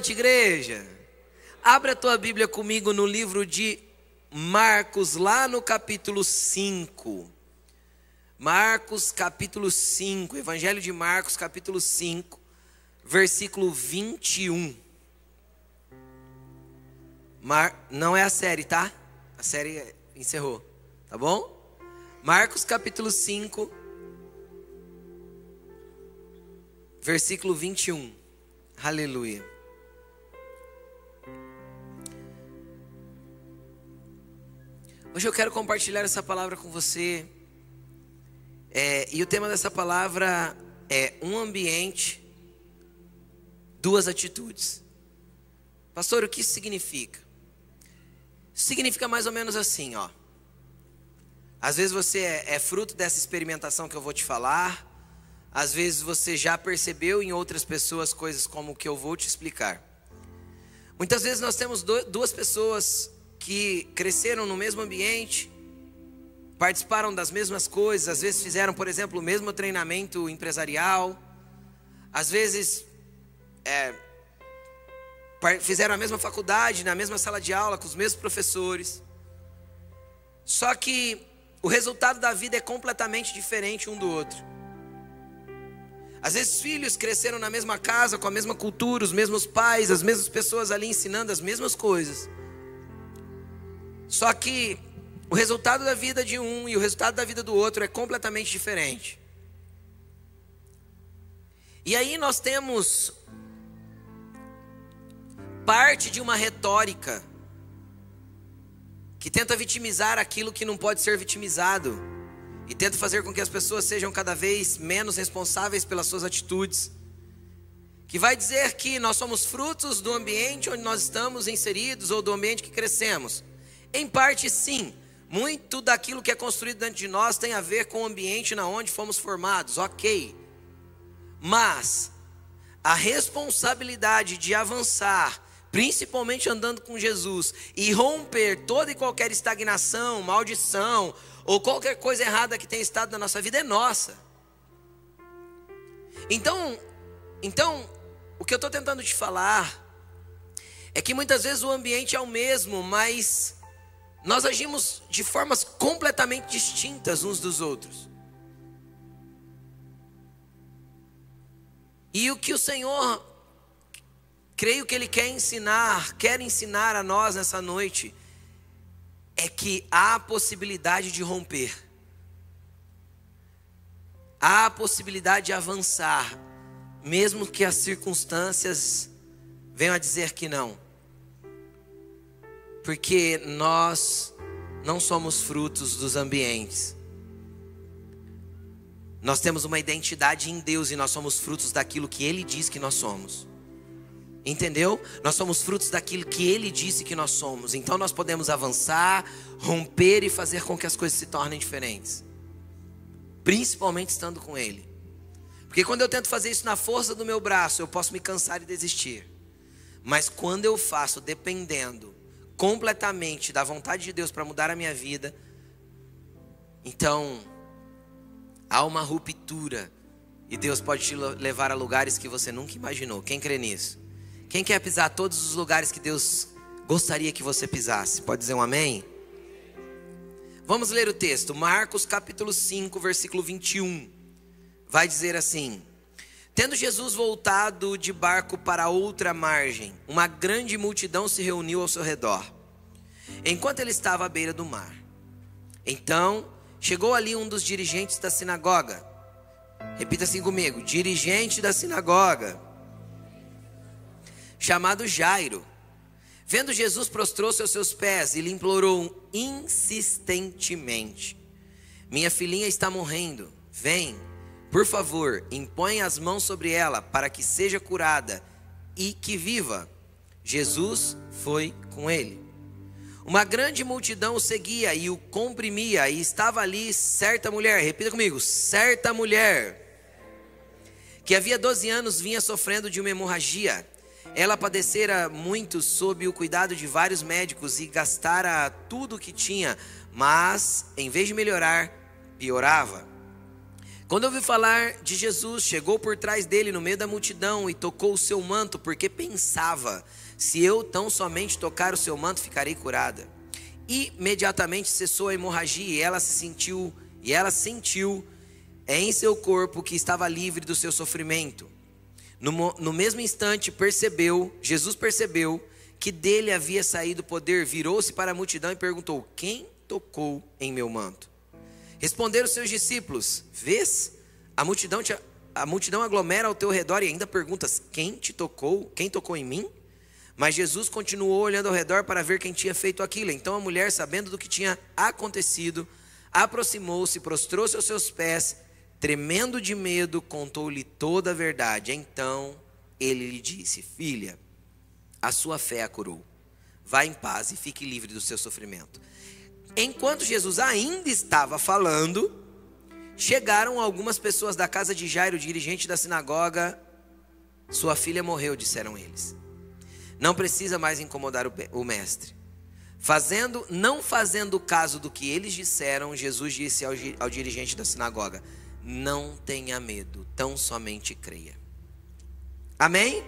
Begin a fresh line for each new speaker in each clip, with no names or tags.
Noite, igreja. Abra a tua Bíblia comigo no livro de Marcos, lá no capítulo 5. Marcos, capítulo 5, Evangelho de Marcos, capítulo 5, versículo 21. Mar... Não é a série, tá? A série encerrou, tá bom? Marcos, capítulo 5, versículo 21. Aleluia. Hoje eu quero compartilhar essa palavra com você. É, e o tema dessa palavra é um ambiente, duas atitudes. Pastor, o que isso significa? Significa mais ou menos assim, ó. Às vezes você é, é fruto dessa experimentação que eu vou te falar. Às vezes você já percebeu em outras pessoas coisas como o que eu vou te explicar. Muitas vezes nós temos duas pessoas que cresceram no mesmo ambiente, participaram das mesmas coisas, às vezes fizeram, por exemplo, o mesmo treinamento empresarial, às vezes é, fizeram a mesma faculdade, na mesma sala de aula, com os mesmos professores. Só que o resultado da vida é completamente diferente um do outro. Às vezes filhos cresceram na mesma casa, com a mesma cultura, os mesmos pais, as mesmas pessoas ali ensinando as mesmas coisas. Só que o resultado da vida de um e o resultado da vida do outro é completamente diferente. E aí nós temos parte de uma retórica que tenta vitimizar aquilo que não pode ser vitimizado e tenta fazer com que as pessoas sejam cada vez menos responsáveis pelas suas atitudes. Que vai dizer que nós somos frutos do ambiente onde nós estamos inseridos ou do ambiente que crescemos. Em parte, sim. Muito daquilo que é construído dentro de nós tem a ver com o ambiente na onde fomos formados, ok. Mas a responsabilidade de avançar, principalmente andando com Jesus, e romper toda e qualquer estagnação, maldição, ou qualquer coisa errada que tenha estado na nossa vida é nossa. Então, então, o que eu estou tentando te falar é que muitas vezes o ambiente é o mesmo, mas nós agimos de formas completamente distintas uns dos outros. E o que o Senhor, creio que Ele quer ensinar, quer ensinar a nós nessa noite, é que há a possibilidade de romper, há a possibilidade de avançar, mesmo que as circunstâncias venham a dizer que não porque nós não somos frutos dos ambientes. Nós temos uma identidade em Deus e nós somos frutos daquilo que Ele diz que nós somos. Entendeu? Nós somos frutos daquilo que Ele disse que nós somos. Então nós podemos avançar, romper e fazer com que as coisas se tornem diferentes. Principalmente estando com Ele. Porque quando eu tento fazer isso na força do meu braço, eu posso me cansar e desistir. Mas quando eu faço dependendo completamente da vontade de Deus para mudar a minha vida, então há uma ruptura e Deus pode te levar a lugares que você nunca imaginou. Quem crê nisso? Quem quer pisar todos os lugares que Deus gostaria que você pisasse? Pode dizer um amém? Vamos ler o texto, Marcos capítulo 5, versículo 21. Vai dizer assim: Tendo Jesus voltado de barco para outra margem, uma grande multidão se reuniu ao seu redor, enquanto ele estava à beira do mar. Então chegou ali um dos dirigentes da sinagoga. Repita assim comigo: dirigente da sinagoga, chamado Jairo. Vendo Jesus, prostrou-se aos seus pés e lhe implorou insistentemente: Minha filhinha está morrendo, vem por favor, impõe as mãos sobre ela para que seja curada e que viva. Jesus foi com ele. Uma grande multidão o seguia e o comprimia, e estava ali certa mulher, repita comigo: certa mulher, que havia 12 anos vinha sofrendo de uma hemorragia. Ela padecera muito sob o cuidado de vários médicos e gastara tudo o que tinha, mas em vez de melhorar, piorava. Quando ouviu falar de Jesus, chegou por trás dele no meio da multidão e tocou o seu manto, porque pensava: se eu tão somente tocar o seu manto, ficarei curada. Imediatamente cessou a hemorragia e ela se sentiu e ela sentiu em seu corpo que estava livre do seu sofrimento. No, no mesmo instante percebeu, Jesus percebeu que dele havia saído poder, virou-se para a multidão e perguntou: Quem tocou em meu manto? Responderam seus discípulos: Vês? A multidão, te, a multidão aglomera ao teu redor e ainda perguntas: Quem te tocou? Quem tocou em mim? Mas Jesus continuou olhando ao redor para ver quem tinha feito aquilo. Então a mulher, sabendo do que tinha acontecido, aproximou-se, prostrou-se aos seus pés, tremendo de medo, contou-lhe toda a verdade. Então ele lhe disse: Filha, a sua fé a curou. Vá em paz e fique livre do seu sofrimento. Enquanto Jesus ainda estava falando, chegaram algumas pessoas da casa de Jairo, dirigente da sinagoga. Sua filha morreu, disseram eles. Não precisa mais incomodar o mestre. Fazendo, não fazendo caso do que eles disseram, Jesus disse ao, ao dirigente da sinagoga: Não tenha medo, tão somente creia. Amém?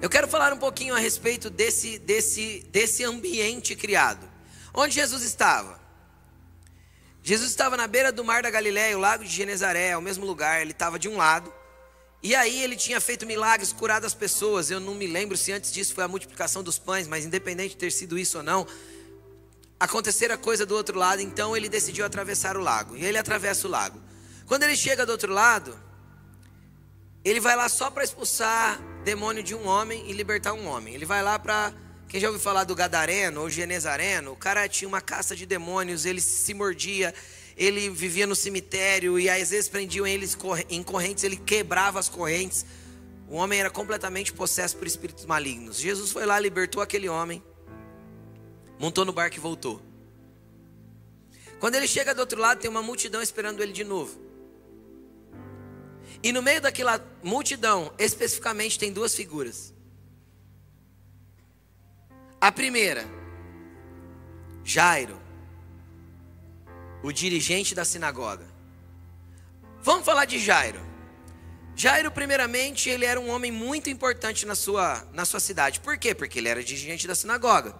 Eu quero falar um pouquinho a respeito desse, desse, desse ambiente criado. Onde Jesus estava? Jesus estava na beira do mar da Galiléia, o lago de Genezaré, o mesmo lugar, ele estava de um lado. E aí ele tinha feito milagres, curado as pessoas. Eu não me lembro se antes disso foi a multiplicação dos pães, mas independente de ter sido isso ou não, acontecera coisa do outro lado, então ele decidiu atravessar o lago. E ele atravessa o lago. Quando ele chega do outro lado, ele vai lá só para expulsar demônio de um homem e libertar um homem. Ele vai lá para quem já ouviu falar do Gadareno ou Genezareno? O cara tinha uma caça de demônios, ele se mordia, ele vivia no cemitério e às vezes prendiam eles em correntes, ele quebrava as correntes. O homem era completamente possesso por espíritos malignos. Jesus foi lá, libertou aquele homem, montou no barco e voltou. Quando ele chega do outro lado, tem uma multidão esperando ele de novo. E no meio daquela multidão, especificamente, tem duas figuras. A primeira, Jairo, o dirigente da sinagoga. Vamos falar de Jairo. Jairo, primeiramente, ele era um homem muito importante na sua, na sua cidade. Por quê? Porque ele era dirigente da sinagoga.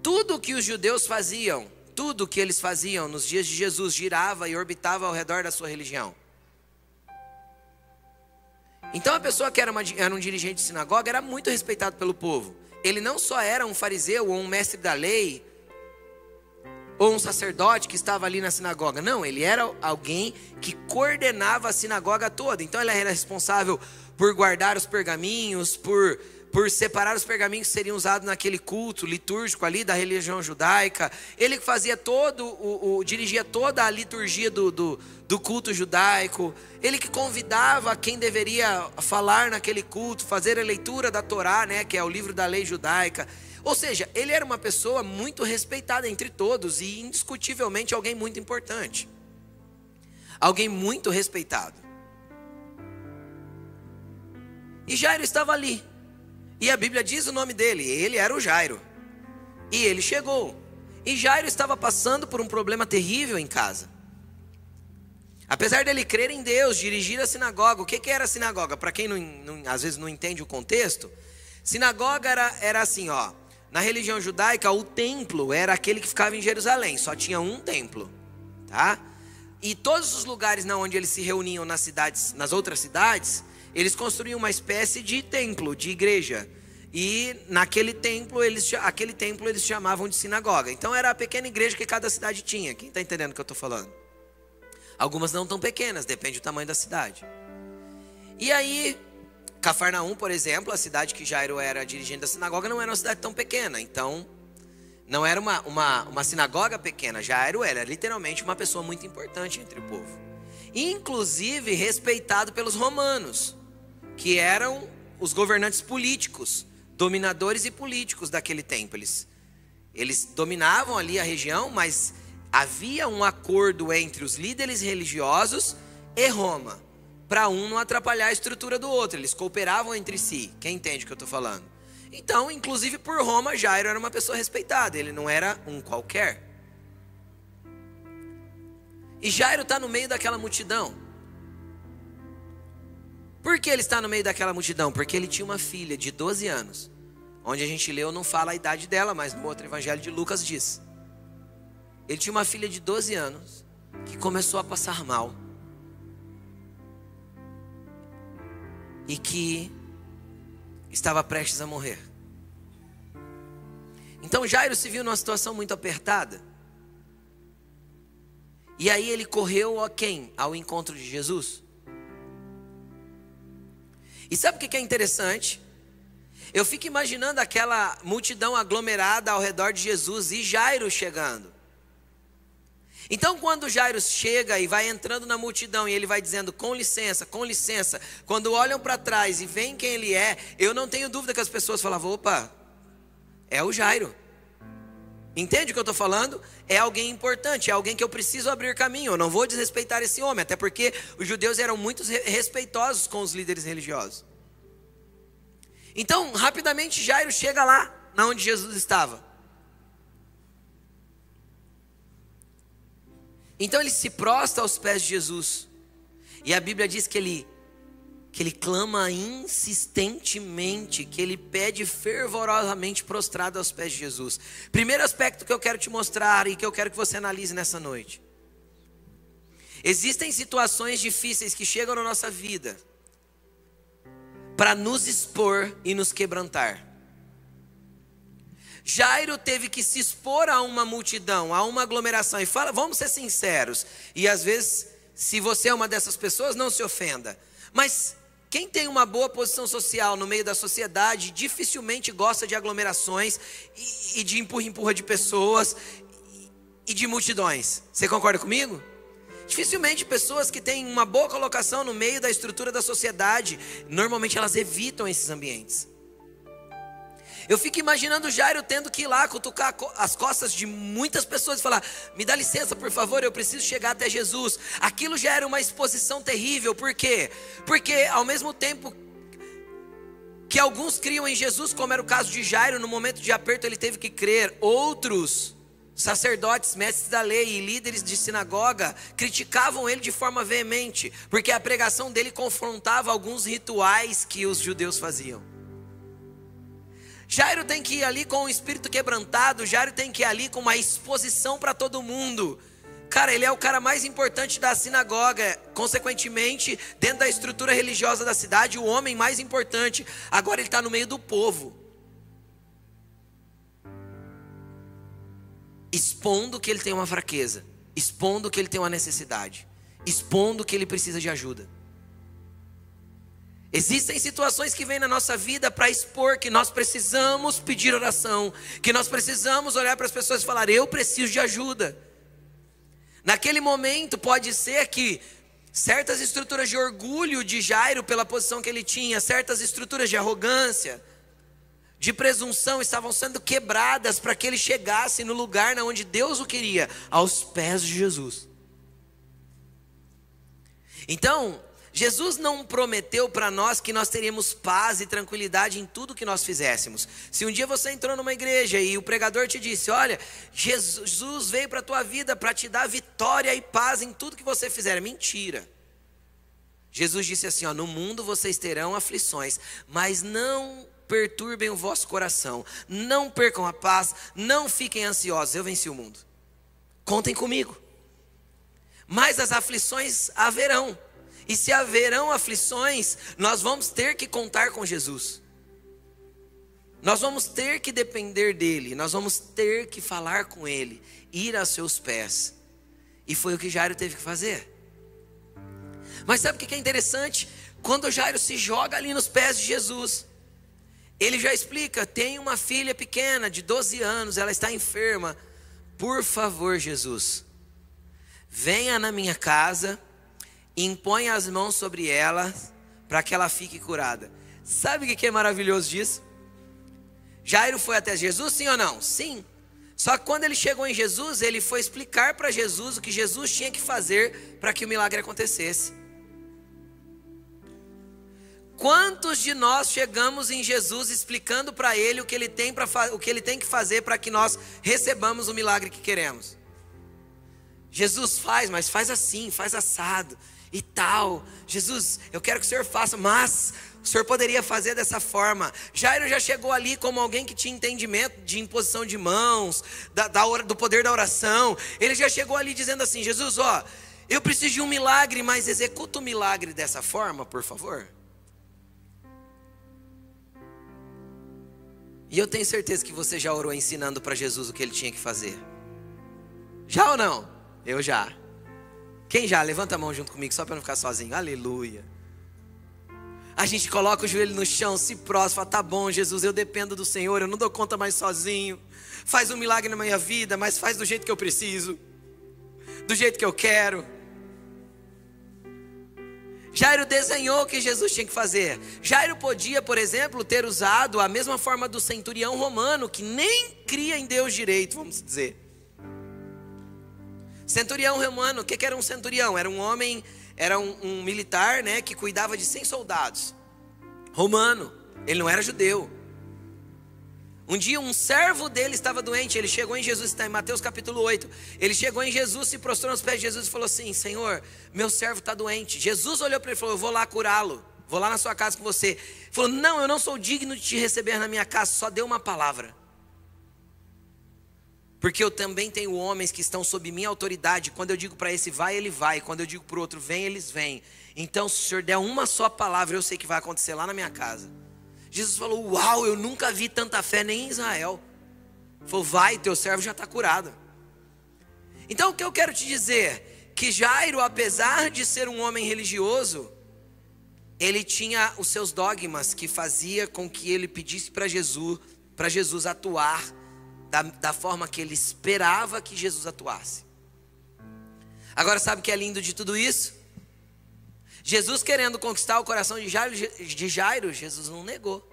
Tudo que os judeus faziam, tudo que eles faziam nos dias de Jesus girava e orbitava ao redor da sua religião. Então a pessoa que era, uma, era um dirigente de sinagoga era muito respeitado pelo povo ele não só era um fariseu ou um mestre da lei, ou um sacerdote que estava ali na sinagoga. Não, ele era alguém que coordenava a sinagoga toda. Então ele era responsável por guardar os pergaminhos, por por separar os pergaminhos que seriam usados naquele culto litúrgico ali da religião judaica. Ele fazia todo, o, o dirigia toda a liturgia do, do, do, culto judaico. Ele que convidava quem deveria falar naquele culto, fazer a leitura da Torá, né, que é o livro da lei judaica. Ou seja, ele era uma pessoa muito respeitada entre todos e indiscutivelmente alguém muito importante. Alguém muito respeitado. E Jairo estava ali. E a Bíblia diz o nome dele, ele era o Jairo. E ele chegou. E Jairo estava passando por um problema terrível em casa. Apesar dele crer em Deus, dirigir a sinagoga, o que, que era a sinagoga? Para quem não, não, às vezes não entende o contexto, sinagoga era, era assim, ó. Na religião judaica, o templo era aquele que ficava em Jerusalém, só tinha um templo, tá? E todos os lugares onde eles se reuniam nas cidades, nas outras cidades, eles construíam uma espécie de templo, de igreja. E naquele templo, eles, aquele templo eles chamavam de sinagoga. Então era a pequena igreja que cada cidade tinha. Quem está entendendo o que eu estou falando? Algumas não tão pequenas, depende do tamanho da cidade. E aí, Cafarnaum, por exemplo, a cidade que Jairo era dirigente da sinagoga, não era uma cidade tão pequena. Então, não era uma, uma, uma sinagoga pequena. Jairo era literalmente uma pessoa muito importante entre o povo. Inclusive respeitado pelos romanos que eram os governantes políticos, dominadores e políticos daquele tempo. Eles, eles dominavam ali a região, mas havia um acordo entre os líderes religiosos e Roma, para um não atrapalhar a estrutura do outro. Eles cooperavam entre si. Quem entende o que eu estou falando? Então, inclusive por Roma, Jairo era uma pessoa respeitada, ele não era um qualquer. E Jairo está no meio daquela multidão. Por que ele está no meio daquela multidão? Porque ele tinha uma filha de 12 anos. Onde a gente leu não fala a idade dela, mas no outro evangelho de Lucas diz. Ele tinha uma filha de 12 anos que começou a passar mal. E que estava prestes a morrer. Então Jairo se viu numa situação muito apertada. E aí ele correu a quem? Ao encontro de Jesus. E sabe o que é interessante? Eu fico imaginando aquela multidão aglomerada ao redor de Jesus e Jairo chegando. Então, quando Jairo chega e vai entrando na multidão e ele vai dizendo com licença, com licença, quando olham para trás e veem quem ele é, eu não tenho dúvida que as pessoas falavam: opa, é o Jairo. Entende o que eu estou falando? É alguém importante, é alguém que eu preciso abrir caminho. Eu não vou desrespeitar esse homem, até porque os judeus eram muito respeitosos com os líderes religiosos. Então, rapidamente, Jairo chega lá, na onde Jesus estava. Então ele se prostra aos pés de Jesus. E a Bíblia diz que ele que ele clama insistentemente, que ele pede fervorosamente prostrado aos pés de Jesus. Primeiro aspecto que eu quero te mostrar e que eu quero que você analise nessa noite. Existem situações difíceis que chegam na nossa vida para nos expor e nos quebrantar. Jairo teve que se expor a uma multidão, a uma aglomeração. E fala, vamos ser sinceros. E às vezes, se você é uma dessas pessoas, não se ofenda. Mas quem tem uma boa posição social no meio da sociedade dificilmente gosta de aglomerações e, e de empurra-empurra de pessoas e, e de multidões. Você concorda comigo? Dificilmente pessoas que têm uma boa colocação no meio da estrutura da sociedade, normalmente elas evitam esses ambientes. Eu fico imaginando Jairo tendo que ir lá cutucar as costas de muitas pessoas e falar: me dá licença, por favor, eu preciso chegar até Jesus. Aquilo já era uma exposição terrível, por quê? Porque ao mesmo tempo que alguns criam em Jesus, como era o caso de Jairo, no momento de aperto ele teve que crer, outros sacerdotes, mestres da lei e líderes de sinagoga criticavam ele de forma veemente, porque a pregação dele confrontava alguns rituais que os judeus faziam. Jairo tem que ir ali com o espírito quebrantado, Jairo tem que ir ali com uma exposição para todo mundo. Cara, ele é o cara mais importante da sinagoga, consequentemente, dentro da estrutura religiosa da cidade, o homem mais importante. Agora ele está no meio do povo, expondo que ele tem uma fraqueza, expondo que ele tem uma necessidade, expondo que ele precisa de ajuda. Existem situações que vêm na nossa vida para expor que nós precisamos pedir oração, que nós precisamos olhar para as pessoas e falar: Eu preciso de ajuda. Naquele momento, pode ser que certas estruturas de orgulho de Jairo, pela posição que ele tinha, certas estruturas de arrogância, de presunção, estavam sendo quebradas para que ele chegasse no lugar na onde Deus o queria, aos pés de Jesus. Então, Jesus não prometeu para nós que nós teríamos paz e tranquilidade em tudo que nós fizéssemos. Se um dia você entrou numa igreja e o pregador te disse: Olha, Jesus veio para a tua vida para te dar vitória e paz em tudo que você fizer, é mentira. Jesus disse assim: ó, No mundo vocês terão aflições, mas não perturbem o vosso coração, não percam a paz, não fiquem ansiosos. Eu venci o mundo. Contem comigo. Mas as aflições haverão. E se haverão aflições, nós vamos ter que contar com Jesus. Nós vamos ter que depender dele, nós vamos ter que falar com ele, ir a seus pés. E foi o que Jairo teve que fazer. Mas sabe o que é interessante? Quando Jairo se joga ali nos pés de Jesus, ele já explica: tem uma filha pequena de 12 anos, ela está enferma. Por favor, Jesus, venha na minha casa impõe as mãos sobre ela para que ela fique curada. Sabe o que é maravilhoso disso? Jairo foi até Jesus, sim ou não? Sim. Só que quando ele chegou em Jesus, ele foi explicar para Jesus o que Jesus tinha que fazer para que o milagre acontecesse. Quantos de nós chegamos em Jesus explicando para ele o que ele tem para o que ele tem que fazer para que nós recebamos o milagre que queremos? Jesus faz, mas faz assim, faz assado e tal. Jesus, eu quero que o Senhor faça, mas o Senhor poderia fazer dessa forma. Jairo já chegou ali como alguém que tinha entendimento de imposição de mãos, da, da, do poder da oração. Ele já chegou ali dizendo assim: Jesus, ó, eu preciso de um milagre, mas executa o milagre dessa forma, por favor. E eu tenho certeza que você já orou ensinando para Jesus o que ele tinha que fazer. Já ou não? Eu já. Quem já? Levanta a mão junto comigo, só para não ficar sozinho. Aleluia. A gente coloca o joelho no chão, se prostra, fala, tá bom, Jesus, eu dependo do Senhor, eu não dou conta mais sozinho. Faz um milagre na minha vida, mas faz do jeito que eu preciso, do jeito que eu quero. Jairo desenhou o que Jesus tinha que fazer. Jairo podia, por exemplo, ter usado a mesma forma do centurião romano, que nem cria em Deus direito, vamos dizer. Centurião romano, o que, era um centurião? Era um homem, era um, um militar, né, que cuidava de 100 soldados. Romano, ele não era judeu. Um dia um servo dele estava doente, ele chegou em Jesus, está em Mateus capítulo 8. Ele chegou em Jesus, se prostrou nos pés de Jesus e falou assim: Senhor, meu servo está doente. Jesus olhou para ele e falou: Eu vou lá curá-lo, vou lá na sua casa com você. Ele falou: Não, eu não sou digno de te receber na minha casa, só dê uma palavra. Porque eu também tenho homens que estão sob minha autoridade. Quando eu digo para esse vai, ele vai. Quando eu digo para o outro vem, eles vêm. Então, se o senhor der uma só palavra, eu sei que vai acontecer lá na minha casa. Jesus falou: Uau, eu nunca vi tanta fé nem em Israel. Ele falou: Vai, teu servo já está curado. Então o que eu quero te dizer? Que Jairo, apesar de ser um homem religioso, ele tinha os seus dogmas que fazia com que ele pedisse para Jesus, para Jesus atuar da, da forma que ele esperava que Jesus atuasse. Agora sabe o que é lindo de tudo isso? Jesus querendo conquistar o coração de Jairo, de Jairo Jesus não negou.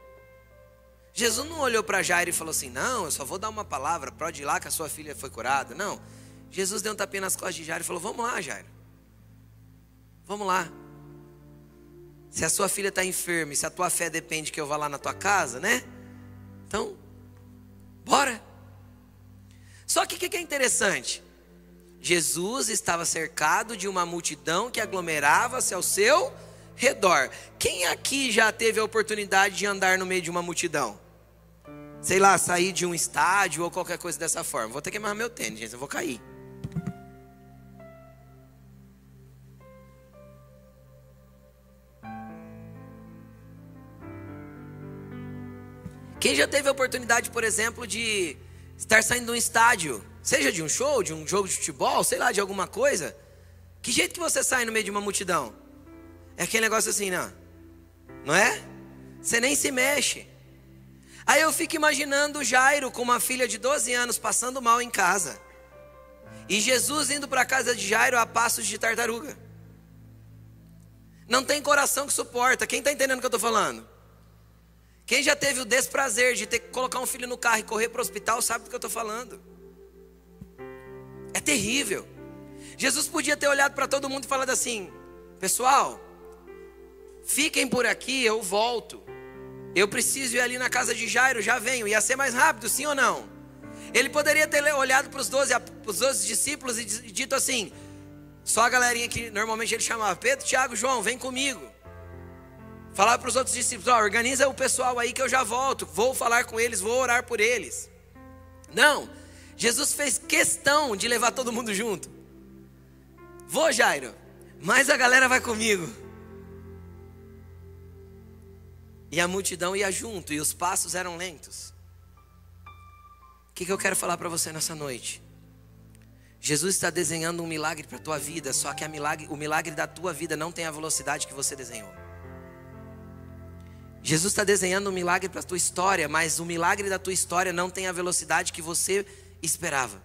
Jesus não olhou para Jairo e falou assim: Não, eu só vou dar uma palavra, pode ir lá que a sua filha foi curada. Não. Jesus deu um tapinha nas costas de Jairo e falou: Vamos lá, Jairo. Vamos lá. Se a sua filha está enferma e se a tua fé depende que eu vá lá na tua casa, né? Então, bora. Só que o que é interessante? Jesus estava cercado de uma multidão que aglomerava-se ao seu redor. Quem aqui já teve a oportunidade de andar no meio de uma multidão? Sei lá, sair de um estádio ou qualquer coisa dessa forma. Vou ter que amarrar meu tênis, gente, eu vou cair. Quem já teve a oportunidade, por exemplo, de estar saindo de um estádio Seja de um show, de um jogo de futebol, sei lá, de alguma coisa. Que jeito que você sai no meio de uma multidão? É aquele negócio assim, não? Não é? Você nem se mexe. Aí eu fico imaginando Jairo com uma filha de 12 anos passando mal em casa. E Jesus indo para a casa de Jairo a passos de tartaruga. Não tem coração que suporta. Quem está entendendo o que eu estou falando? Quem já teve o desprazer de ter que colocar um filho no carro e correr para o hospital sabe do que eu estou falando. É terrível. Jesus podia ter olhado para todo mundo e falado assim: Pessoal, fiquem por aqui, eu volto. Eu preciso ir ali na casa de Jairo, já venho. Ia ser mais rápido, sim ou não? Ele poderia ter olhado para os 12, os 12 discípulos e dito assim: Só a galerinha que normalmente ele chamava Pedro, Tiago, João, vem comigo. Falar para os outros discípulos: Ó, organiza o pessoal aí que eu já volto. Vou falar com eles, vou orar por eles. Não. Jesus fez questão de levar todo mundo junto. Vou, Jairo, mas a galera vai comigo. E a multidão ia junto, e os passos eram lentos. O que, que eu quero falar para você nessa noite? Jesus está desenhando um milagre para a tua vida, só que milagre, o milagre da tua vida não tem a velocidade que você desenhou. Jesus está desenhando um milagre para a tua história, mas o milagre da tua história não tem a velocidade que você esperava.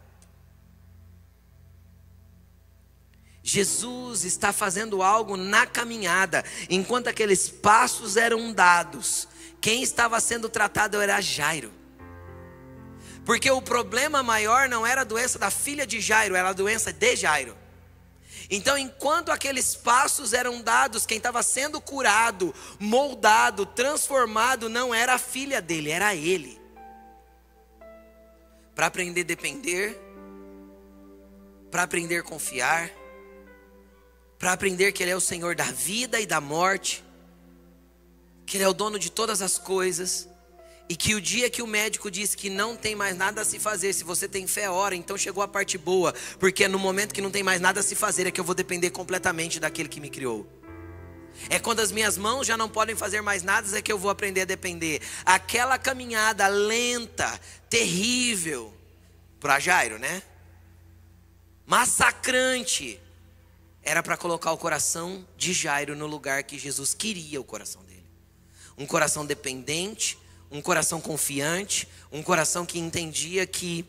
Jesus está fazendo algo na caminhada, enquanto aqueles passos eram dados, quem estava sendo tratado era Jairo. Porque o problema maior não era a doença da filha de Jairo, era a doença de Jairo. Então, enquanto aqueles passos eram dados, quem estava sendo curado, moldado, transformado, não era a filha dele, era ele. Para aprender a depender para aprender a confiar, para aprender que Ele é o Senhor da vida e da morte, que Ele é o dono de todas as coisas, e que o dia que o médico diz que não tem mais nada a se fazer, se você tem fé, ora, então chegou a parte boa, porque é no momento que não tem mais nada a se fazer é que eu vou depender completamente daquele que me criou. É quando as minhas mãos já não podem fazer mais nada, é que eu vou aprender a depender. Aquela caminhada lenta, terrível, para Jairo, né? Massacrante, era para colocar o coração de Jairo no lugar que Jesus queria o coração dele. Um coração dependente, um coração confiante, um coração que entendia que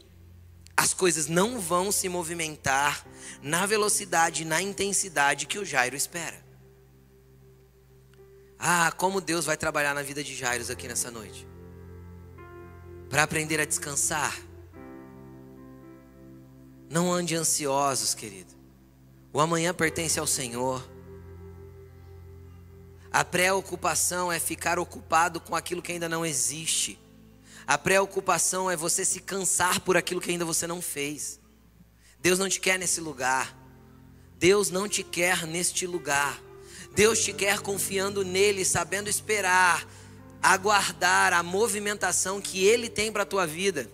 as coisas não vão se movimentar na velocidade, na intensidade que o Jairo espera. Ah, como Deus vai trabalhar na vida de Jairo aqui nessa noite. Para aprender a descansar. Não ande ansiosos, querido. O amanhã pertence ao Senhor. A preocupação é ficar ocupado com aquilo que ainda não existe. A preocupação é você se cansar por aquilo que ainda você não fez. Deus não te quer nesse lugar. Deus não te quer neste lugar. Deus te quer confiando nele, sabendo esperar, aguardar a movimentação que ele tem para a tua vida.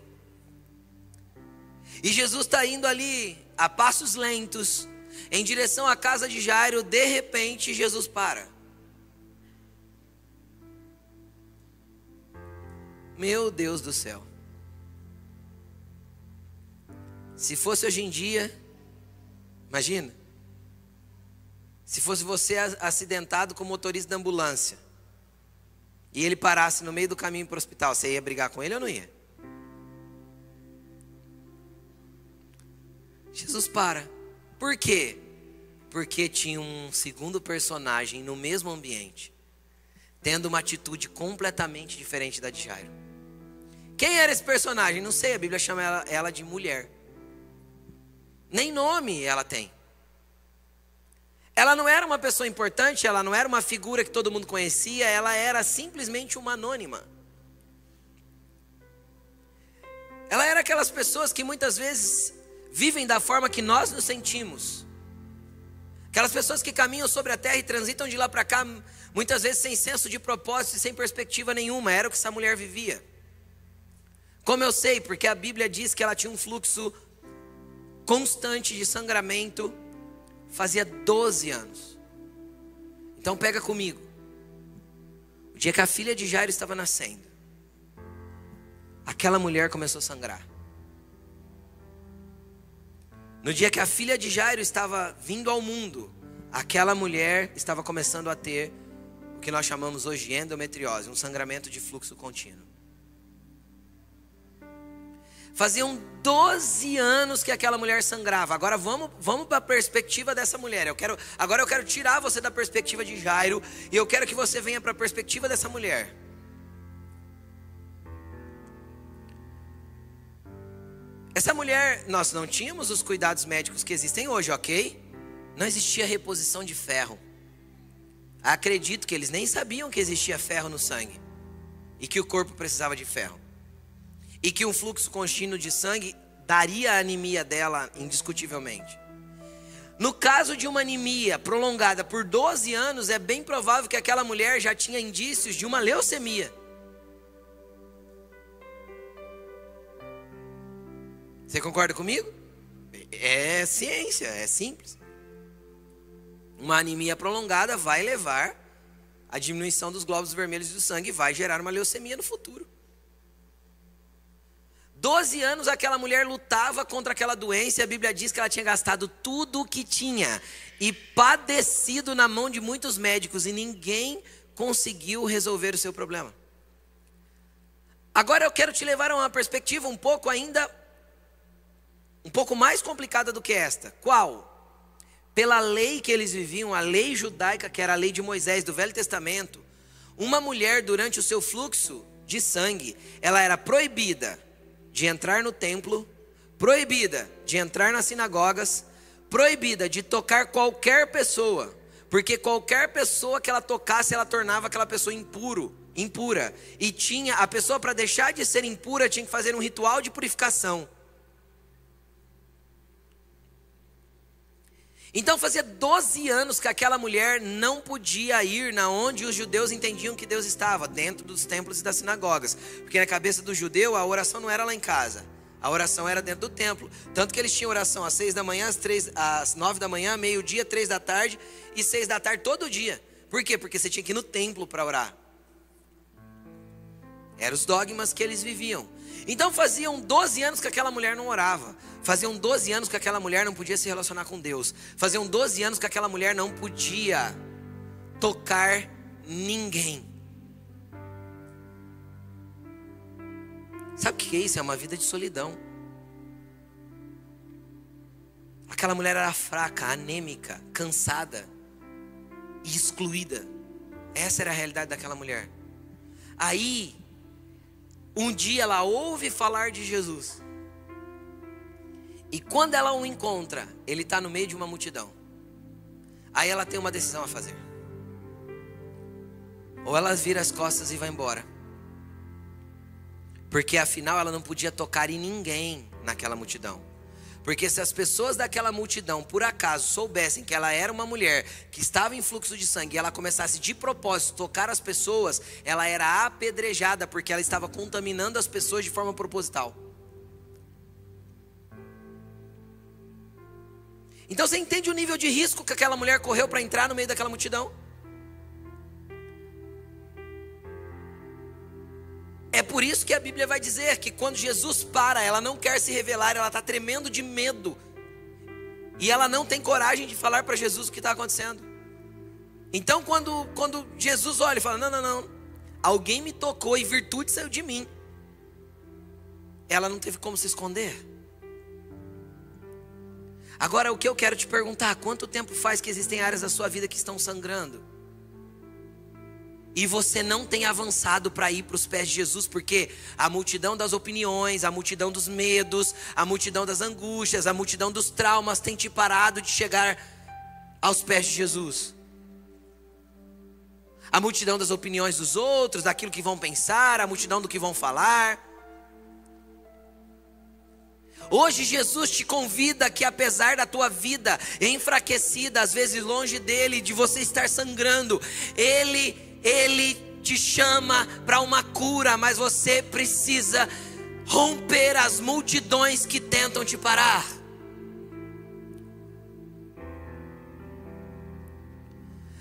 E Jesus está indo ali a passos lentos, em direção à casa de Jairo. De repente, Jesus para. Meu Deus do céu. Se fosse hoje em dia, imagina. Se fosse você acidentado com o motorista da ambulância e ele parasse no meio do caminho para o hospital, você ia brigar com ele ou não ia? Jesus para. Por quê? Porque tinha um segundo personagem no mesmo ambiente, tendo uma atitude completamente diferente da de Jairo. Quem era esse personagem? Não sei, a Bíblia chama ela, ela de mulher. Nem nome ela tem. Ela não era uma pessoa importante, ela não era uma figura que todo mundo conhecia, ela era simplesmente uma anônima. Ela era aquelas pessoas que muitas vezes vivem da forma que nós nos sentimos. Aquelas pessoas que caminham sobre a terra e transitam de lá para cá, muitas vezes sem senso de propósito e sem perspectiva nenhuma. Era o que essa mulher vivia. Como eu sei? Porque a Bíblia diz que ela tinha um fluxo constante de sangramento fazia 12 anos. Então pega comigo. O dia que a filha de Jairo estava nascendo, aquela mulher começou a sangrar. No dia que a filha de Jairo estava vindo ao mundo, aquela mulher estava começando a ter o que nós chamamos hoje de endometriose, um sangramento de fluxo contínuo. Faziam 12 anos que aquela mulher sangrava. Agora vamos, vamos para a perspectiva dessa mulher. Eu quero, agora eu quero tirar você da perspectiva de Jairo e eu quero que você venha para a perspectiva dessa mulher. Essa mulher, nós não tínhamos os cuidados médicos que existem hoje, ok? Não existia reposição de ferro. Acredito que eles nem sabiam que existia ferro no sangue e que o corpo precisava de ferro e que um fluxo contínuo de sangue daria a anemia dela indiscutivelmente. No caso de uma anemia prolongada por 12 anos, é bem provável que aquela mulher já tinha indícios de uma leucemia. Você concorda comigo? É ciência, é simples. Uma anemia prolongada vai levar à diminuição dos glóbulos vermelhos do sangue e vai gerar uma leucemia no futuro. Doze anos aquela mulher lutava contra aquela doença e a Bíblia diz que ela tinha gastado tudo o que tinha e padecido na mão de muitos médicos e ninguém conseguiu resolver o seu problema. Agora eu quero te levar a uma perspectiva um pouco ainda um pouco mais complicada do que esta. Qual? Pela lei que eles viviam, a lei judaica, que era a lei de Moisés do Velho Testamento, uma mulher durante o seu fluxo de sangue, ela era proibida de entrar no templo, proibida de entrar nas sinagogas, proibida de tocar qualquer pessoa, porque qualquer pessoa que ela tocasse, ela tornava aquela pessoa impuro, impura. E tinha a pessoa para deixar de ser impura tinha que fazer um ritual de purificação. Então fazia 12 anos que aquela mulher não podia ir na onde os judeus entendiam que Deus estava, dentro dos templos e das sinagogas. Porque na cabeça do judeu a oração não era lá em casa. A oração era dentro do templo. Tanto que eles tinham oração às seis da manhã, às, três, às nove da manhã, meio-dia, três da tarde e seis da tarde todo dia. Por quê? Porque você tinha que ir no templo para orar. Eram os dogmas que eles viviam. Então faziam 12 anos que aquela mulher não orava. Faziam 12 anos que aquela mulher não podia se relacionar com Deus. Faziam 12 anos que aquela mulher não podia tocar ninguém. Sabe o que é isso? É uma vida de solidão. Aquela mulher era fraca, anêmica, cansada e excluída. Essa era a realidade daquela mulher. Aí, um dia ela ouve falar de Jesus. E quando ela o encontra, ele está no meio de uma multidão. Aí ela tem uma decisão a fazer. Ou ela vira as costas e vai embora porque afinal ela não podia tocar em ninguém naquela multidão. Porque se as pessoas daquela multidão, por acaso, soubessem que ela era uma mulher que estava em fluxo de sangue e ela começasse de propósito tocar as pessoas, ela era apedrejada porque ela estava contaminando as pessoas de forma proposital. Então você entende o nível de risco que aquela mulher correu para entrar no meio daquela multidão? É por isso que a Bíblia vai dizer que quando Jesus para, ela não quer se revelar, ela está tremendo de medo. E ela não tem coragem de falar para Jesus o que está acontecendo. Então, quando, quando Jesus olha e fala: Não, não, não, alguém me tocou e virtude saiu de mim. Ela não teve como se esconder. Agora, o que eu quero te perguntar: quanto tempo faz que existem áreas da sua vida que estão sangrando? E você não tem avançado para ir para os pés de Jesus, porque a multidão das opiniões, a multidão dos medos, a multidão das angústias, a multidão dos traumas tem te parado de chegar aos pés de Jesus. A multidão das opiniões dos outros, daquilo que vão pensar, a multidão do que vão falar. Hoje Jesus te convida que apesar da tua vida enfraquecida, às vezes longe dele, de você estar sangrando, ele ele te chama para uma cura, mas você precisa romper as multidões que tentam te parar.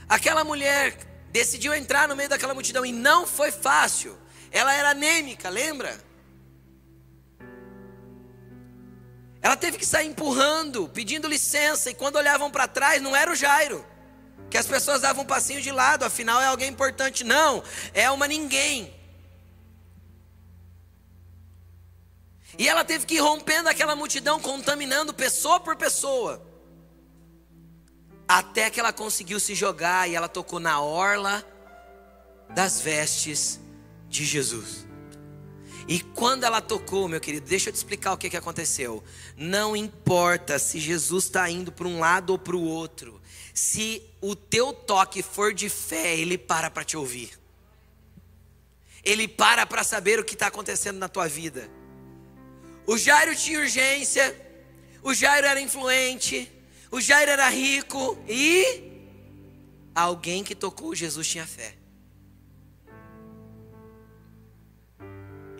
Aquela mulher decidiu entrar no meio daquela multidão e não foi fácil. Ela era anêmica, lembra? Ela teve que sair empurrando, pedindo licença, e quando olhavam para trás, não era o Jairo que as pessoas davam um passinho de lado, afinal é alguém importante. Não, é uma ninguém. E ela teve que ir rompendo aquela multidão, contaminando pessoa por pessoa. Até que ela conseguiu se jogar e ela tocou na orla das vestes de Jesus. E quando ela tocou, meu querido, deixa eu te explicar o que, que aconteceu. Não importa se Jesus está indo para um lado ou para o outro, se o teu toque for de fé, ele para para te ouvir. Ele para para saber o que está acontecendo na tua vida. O Jairo tinha urgência, o Jairo era influente, o Jairo era rico e alguém que tocou Jesus tinha fé.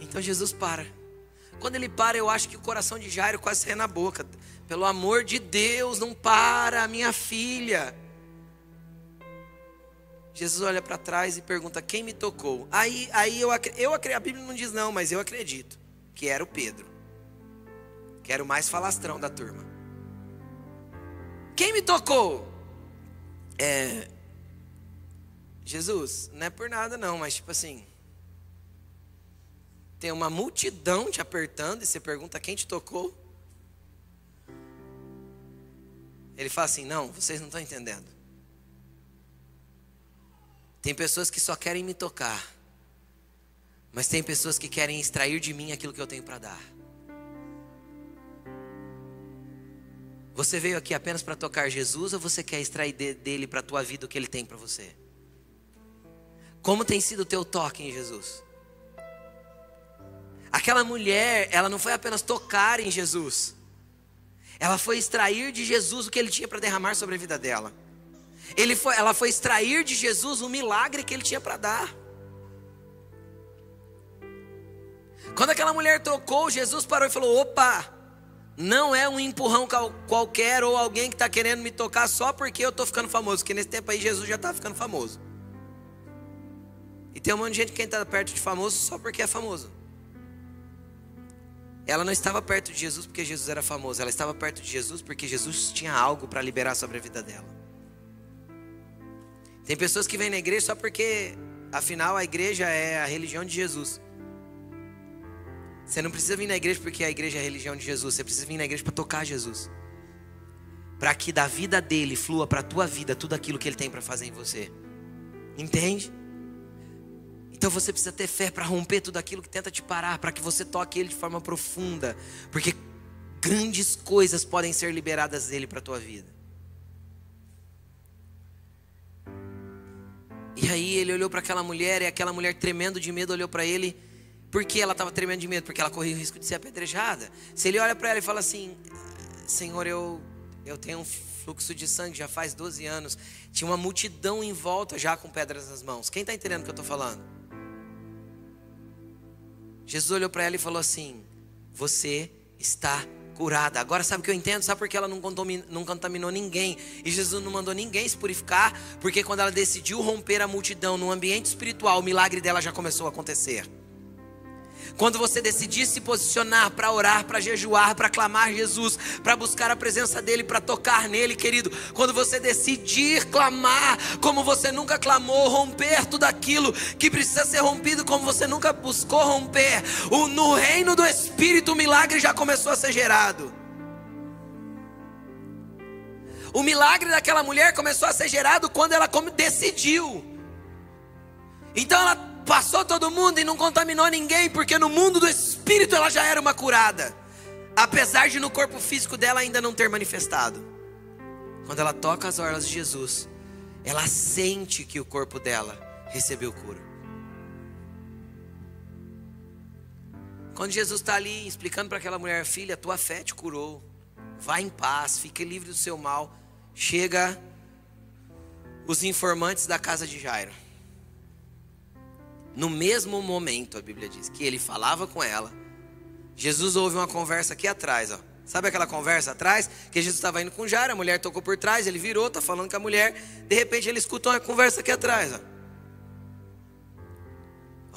Então Jesus para. Quando ele para, eu acho que o coração de Jairo quase sai na boca. Pelo amor de Deus, não para, minha filha. Jesus olha para trás e pergunta: Quem me tocou? Aí, aí eu, eu a Bíblia não diz não, mas eu acredito que era o Pedro, que era o mais falastrão da turma. Quem me tocou? É, Jesus, não é por nada não, mas tipo assim, tem uma multidão te apertando e você pergunta quem te tocou? Ele fala assim: Não, vocês não estão entendendo. Tem pessoas que só querem me tocar, mas tem pessoas que querem extrair de mim aquilo que eu tenho para dar. Você veio aqui apenas para tocar Jesus ou você quer extrair dele para a tua vida o que ele tem para você? Como tem sido o teu toque em Jesus? Aquela mulher, ela não foi apenas tocar em Jesus, Ela foi extrair de Jesus o que ele tinha para derramar sobre a vida dela. Foi, ela foi extrair de Jesus o milagre que ele tinha para dar. Quando aquela mulher tocou, Jesus parou e falou: opa, não é um empurrão qualquer ou alguém que está querendo me tocar só porque eu estou ficando famoso. Porque nesse tempo aí Jesus já está ficando famoso. E tem um monte de gente que está perto de famoso só porque é famoso. Ela não estava perto de Jesus porque Jesus era famoso. Ela estava perto de Jesus porque Jesus tinha algo para liberar sobre a vida dela. Tem pessoas que vêm na igreja só porque, afinal, a igreja é a religião de Jesus. Você não precisa vir na igreja porque a igreja é a religião de Jesus. Você precisa vir na igreja para tocar Jesus. Para que da vida dele flua para a tua vida tudo aquilo que ele tem para fazer em você. Entende? Então você precisa ter fé para romper tudo aquilo que tenta te parar, para que você toque ele de forma profunda, porque grandes coisas podem ser liberadas dele para a tua vida. E aí ele olhou para aquela mulher e aquela mulher tremendo de medo olhou para ele por que ela estava tremendo de medo? Porque ela corria o risco de ser apedrejada. Se ele olha para ela e fala assim: Senhor, eu, eu tenho um fluxo de sangue já faz 12 anos. Tinha uma multidão em volta já com pedras nas mãos. Quem está entendendo o que eu estou falando? Jesus olhou para ela e falou assim: Você está curada. Agora sabe o que eu entendo? Sabe por que ela não contaminou, não contaminou ninguém? E Jesus não mandou ninguém se purificar? Porque quando ela decidiu romper a multidão no ambiente espiritual, o milagre dela já começou a acontecer. Quando você decidir se posicionar para orar, para jejuar, para clamar Jesus, para buscar a presença dEle, para tocar nele, querido. Quando você decidir clamar como você nunca clamou, romper tudo aquilo que precisa ser rompido como você nunca buscou romper, o, no reino do Espírito o milagre já começou a ser gerado. O milagre daquela mulher começou a ser gerado quando ela decidiu. Então ela passou todo mundo e não contaminou ninguém, porque no mundo do espírito ela já era uma curada, apesar de no corpo físico dela ainda não ter manifestado. Quando ela toca as orlas de Jesus, ela sente que o corpo dela recebeu cura. Quando Jesus está ali explicando para aquela mulher, filha, tua fé te curou, vá em paz, fique livre do seu mal. Chega os informantes da casa de Jairo. No mesmo momento, a Bíblia diz, que ele falava com ela, Jesus ouve uma conversa aqui atrás, ó. Sabe aquela conversa atrás? Que Jesus estava indo com Jairo, a mulher tocou por trás, ele virou, está falando com a mulher. De repente ele escutou uma conversa aqui atrás, ó.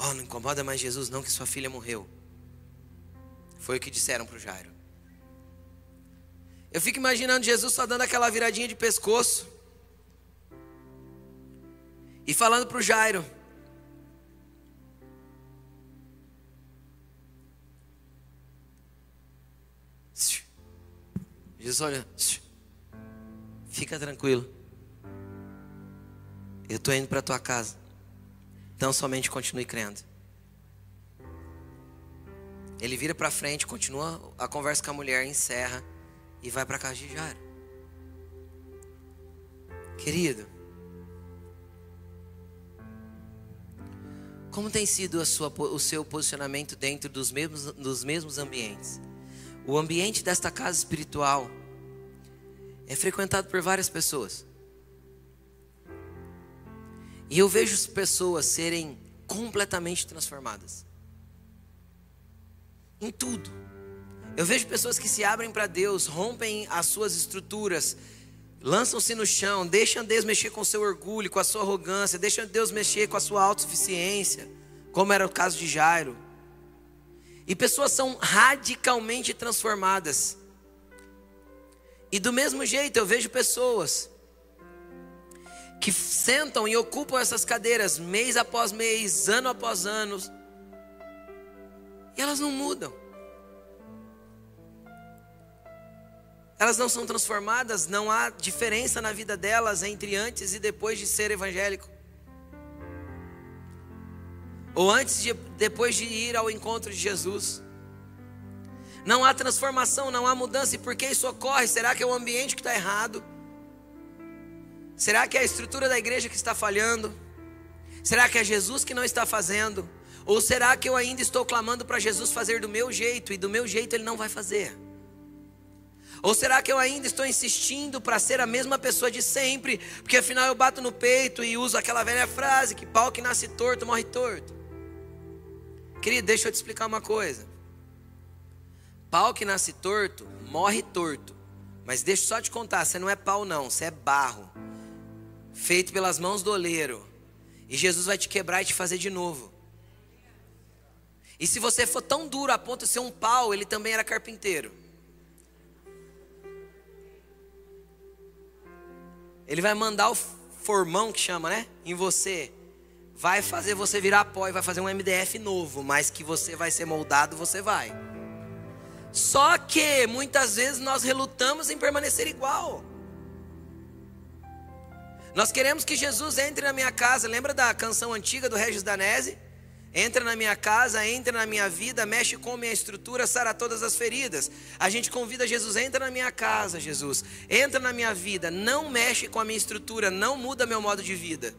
Oh, não incomoda mais Jesus, não, que sua filha morreu. Foi o que disseram para o Jairo. Eu fico imaginando Jesus só dando aquela viradinha de pescoço e falando para o Jairo: Jesus, olha, fica tranquilo. Eu estou indo para tua casa. Então somente continue crendo. Ele vira para frente, continua a conversa com a mulher, encerra e vai para casa de Jairo. Querido, como tem sido sua, o seu posicionamento dentro dos mesmos, dos mesmos ambientes? O ambiente desta casa espiritual é frequentado por várias pessoas. E eu vejo as pessoas serem completamente transformadas. Em tudo. Eu vejo pessoas que se abrem para Deus, rompem as suas estruturas, lançam-se no chão, deixam Deus mexer com o seu orgulho, com a sua arrogância, deixam Deus mexer com a sua autossuficiência, como era o caso de Jairo. E pessoas são radicalmente transformadas. E do mesmo jeito eu vejo pessoas que sentam e ocupam essas cadeiras mês após mês, ano após ano, e elas não mudam. Elas não são transformadas, não há diferença na vida delas entre antes e depois de ser evangélico ou antes de depois de ir ao encontro de Jesus. Não há transformação, não há mudança. E por que isso ocorre? Será que é o ambiente que está errado? Será que é a estrutura da igreja que está falhando? Será que é Jesus que não está fazendo? Ou será que eu ainda estou clamando para Jesus fazer do meu jeito e do meu jeito ele não vai fazer? Ou será que eu ainda estou insistindo para ser a mesma pessoa de sempre? Porque afinal eu bato no peito e uso aquela velha frase que pau que nasce torto morre torto. Querido, deixa eu te explicar uma coisa. Pau que nasce torto morre torto. Mas deixa eu só te contar, você não é pau não, você é barro. Feito pelas mãos do oleiro. E Jesus vai te quebrar e te fazer de novo. E se você for tão duro a ponto de ser um pau, ele também era carpinteiro. Ele vai mandar o formão que chama, né? Em você. Vai fazer você virar pó e vai fazer um MDF novo, mas que você vai ser moldado, você vai. Só que muitas vezes nós relutamos em permanecer igual. Nós queremos que Jesus entre na minha casa. Lembra da canção antiga do Regis Danese? Entra na minha casa, entra na minha vida, mexe com minha estrutura, sara todas as feridas. A gente convida Jesus, entra na minha casa, Jesus. Entra na minha vida, não mexe com a minha estrutura, não muda meu modo de vida.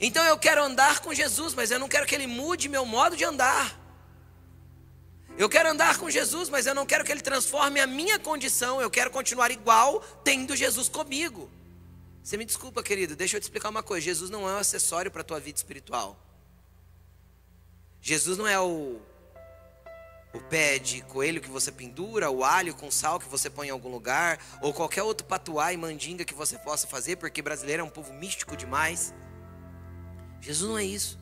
Então eu quero andar com Jesus, mas eu não quero que ele mude meu modo de andar. Eu quero andar com Jesus, mas eu não quero que ele transforme a minha condição. Eu quero continuar igual, tendo Jesus comigo. Você me desculpa, querido, deixa eu te explicar uma coisa. Jesus não é um acessório para a tua vida espiritual. Jesus não é o, o pé de coelho que você pendura, o alho com sal que você põe em algum lugar, ou qualquer outro patuá e mandinga que você possa fazer, porque brasileiro é um povo místico demais. Jesus não é isso.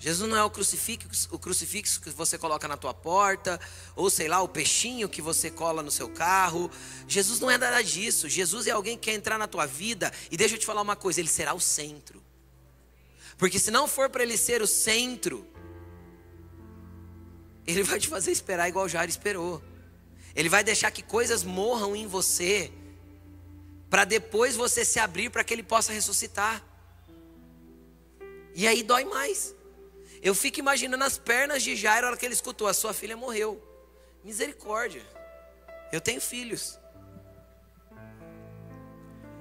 Jesus não é o crucifixo, o crucifixo que você coloca na tua porta, ou sei lá, o peixinho que você cola no seu carro. Jesus não é nada disso. Jesus é alguém que quer entrar na tua vida e deixa eu te falar uma coisa, ele será o centro. Porque se não for para ele ser o centro, ele vai te fazer esperar igual Jairo esperou. Ele vai deixar que coisas morram em você, para depois você se abrir para que ele possa ressuscitar. E aí dói mais. Eu fico imaginando as pernas de Jairo na hora que ele escutou: a sua filha morreu. Misericórdia. Eu tenho filhos.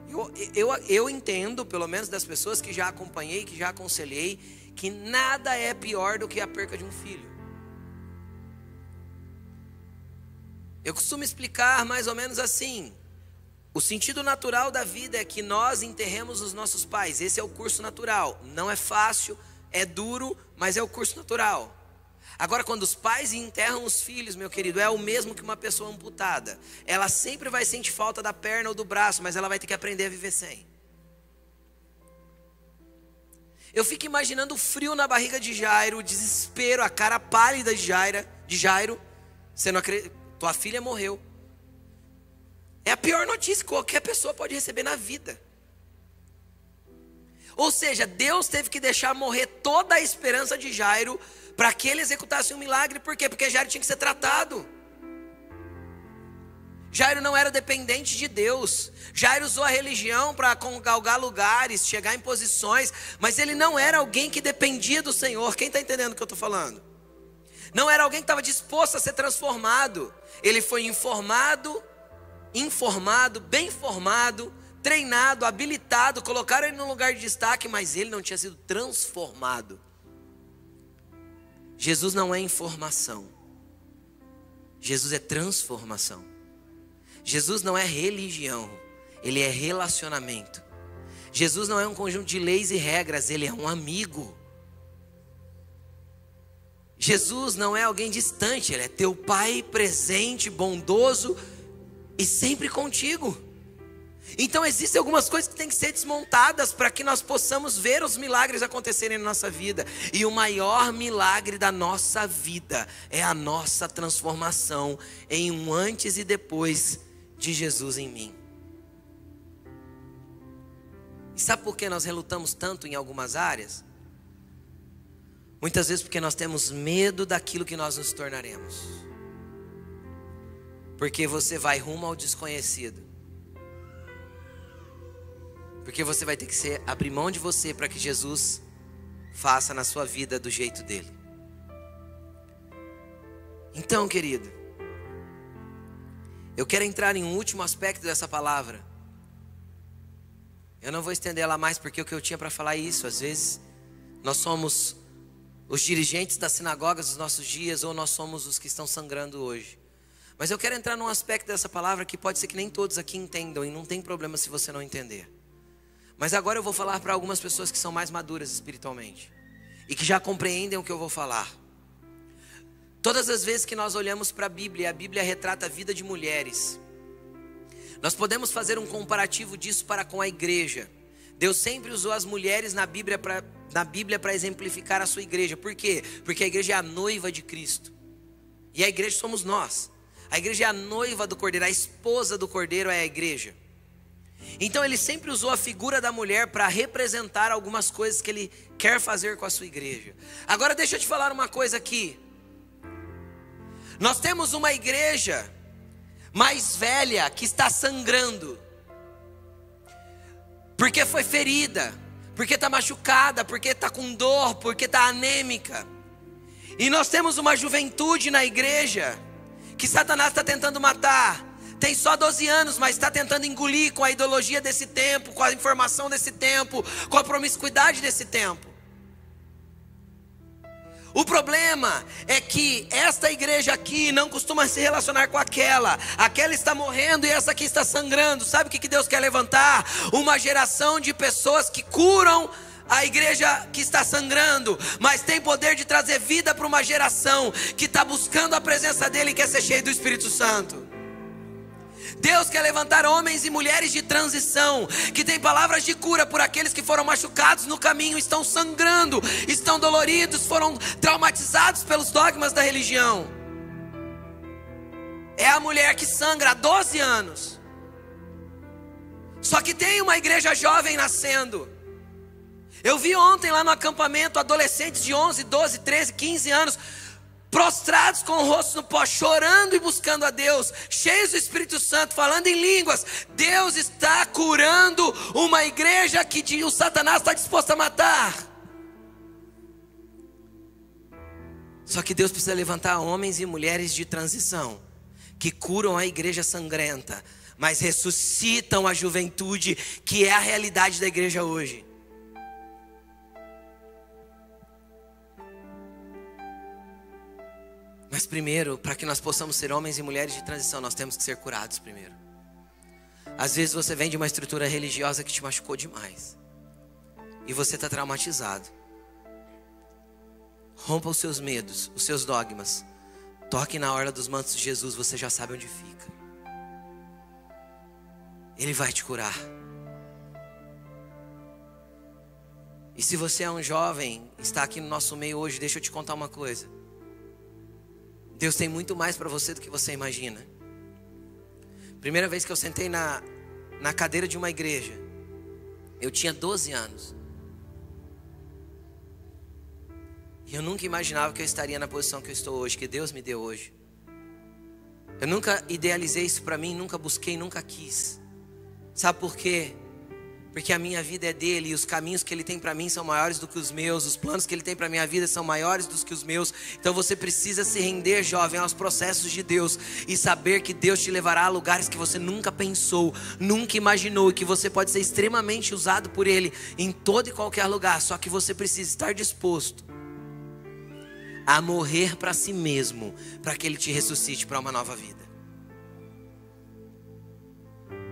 Eu, eu, eu entendo, pelo menos das pessoas que já acompanhei, que já aconselhei, que nada é pior do que a perca de um filho. Eu costumo explicar mais ou menos assim: o sentido natural da vida é que nós enterremos os nossos pais. Esse é o curso natural. Não é fácil, é duro, mas é o curso natural. Agora, quando os pais enterram os filhos, meu querido, é o mesmo que uma pessoa amputada. Ela sempre vai sentir falta da perna ou do braço, mas ela vai ter que aprender a viver sem. Eu fico imaginando o frio na barriga de Jairo, o desespero, a cara pálida de Jairo, de Jairo. Você não acredita? Tua filha morreu. É a pior notícia que qualquer pessoa pode receber na vida. Ou seja, Deus teve que deixar morrer toda a esperança de Jairo para que ele executasse um milagre. Por quê? Porque Jairo tinha que ser tratado. Jairo não era dependente de Deus. Jairo usou a religião para galgar lugares, chegar em posições, mas ele não era alguém que dependia do Senhor. Quem está entendendo o que eu estou falando? Não era alguém que estava disposto a ser transformado. Ele foi informado, informado, bem formado, treinado, habilitado, colocaram ele num lugar de destaque, mas ele não tinha sido transformado. Jesus não é informação. Jesus é transformação. Jesus não é religião, ele é relacionamento. Jesus não é um conjunto de leis e regras, ele é um amigo. Jesus não é alguém distante, Ele é teu Pai presente, bondoso e sempre contigo. Então existem algumas coisas que têm que ser desmontadas para que nós possamos ver os milagres acontecerem na nossa vida. E o maior milagre da nossa vida é a nossa transformação em um antes e depois de Jesus em mim. E sabe por que nós relutamos tanto em algumas áreas? Muitas vezes porque nós temos medo daquilo que nós nos tornaremos. Porque você vai rumo ao desconhecido. Porque você vai ter que ser, abrir mão de você para que Jesus faça na sua vida do jeito dele. Então, querido, eu quero entrar em um último aspecto dessa palavra. Eu não vou estender ela mais porque o que eu tinha para falar é isso. Às vezes nós somos os dirigentes das sinagogas dos nossos dias ou nós somos os que estão sangrando hoje. Mas eu quero entrar num aspecto dessa palavra que pode ser que nem todos aqui entendam e não tem problema se você não entender. Mas agora eu vou falar para algumas pessoas que são mais maduras espiritualmente e que já compreendem o que eu vou falar. Todas as vezes que nós olhamos para a Bíblia, a Bíblia retrata a vida de mulheres. Nós podemos fazer um comparativo disso para com a igreja. Deus sempre usou as mulheres na Bíblia para na Bíblia para exemplificar a sua igreja. Por quê? Porque a igreja é a noiva de Cristo. E a igreja somos nós. A igreja é a noiva do cordeiro, a esposa do cordeiro é a igreja. Então ele sempre usou a figura da mulher para representar algumas coisas que ele quer fazer com a sua igreja. Agora deixa eu te falar uma coisa aqui. Nós temos uma igreja mais velha que está sangrando, porque foi ferida, porque está machucada, porque está com dor, porque está anêmica. E nós temos uma juventude na igreja que Satanás está tentando matar. Tem só 12 anos, mas está tentando engolir com a ideologia desse tempo, com a informação desse tempo, com a promiscuidade desse tempo. O problema é que esta igreja aqui não costuma se relacionar com aquela. Aquela está morrendo e essa aqui está sangrando. Sabe o que Deus quer levantar? Uma geração de pessoas que curam a igreja que está sangrando, mas tem poder de trazer vida para uma geração que está buscando a presença dele e quer ser cheio do Espírito Santo. Deus quer levantar homens e mulheres de transição, que têm palavras de cura por aqueles que foram machucados no caminho, estão sangrando, estão doloridos, foram traumatizados pelos dogmas da religião. É a mulher que sangra há 12 anos. Só que tem uma igreja jovem nascendo. Eu vi ontem lá no acampamento adolescentes de 11, 12, 13, 15 anos prostrados com o rosto no pó, chorando e buscando a Deus, cheios do Espírito Santo, falando em línguas. Deus está curando uma igreja que o Satanás está disposto a matar. Só que Deus precisa levantar homens e mulheres de transição que curam a igreja sangrenta, mas ressuscitam a juventude, que é a realidade da igreja hoje. Mas primeiro, para que nós possamos ser homens e mulheres de transição, nós temos que ser curados primeiro. Às vezes você vem de uma estrutura religiosa que te machucou demais. E você está traumatizado. Rompa os seus medos, os seus dogmas. Toque na hora dos mantos de Jesus, você já sabe onde fica. Ele vai te curar. E se você é um jovem, está aqui no nosso meio hoje, deixa eu te contar uma coisa. Deus tem muito mais para você do que você imagina. Primeira vez que eu sentei na, na cadeira de uma igreja, eu tinha 12 anos. E eu nunca imaginava que eu estaria na posição que eu estou hoje, que Deus me deu hoje. Eu nunca idealizei isso para mim, nunca busquei, nunca quis. Sabe por quê? Porque a minha vida é dele e os caminhos que ele tem para mim são maiores do que os meus, os planos que ele tem para minha vida são maiores do que os meus. Então você precisa se render, jovem, aos processos de Deus e saber que Deus te levará a lugares que você nunca pensou, nunca imaginou e que você pode ser extremamente usado por ele em todo e qualquer lugar, só que você precisa estar disposto a morrer para si mesmo, para que ele te ressuscite para uma nova vida.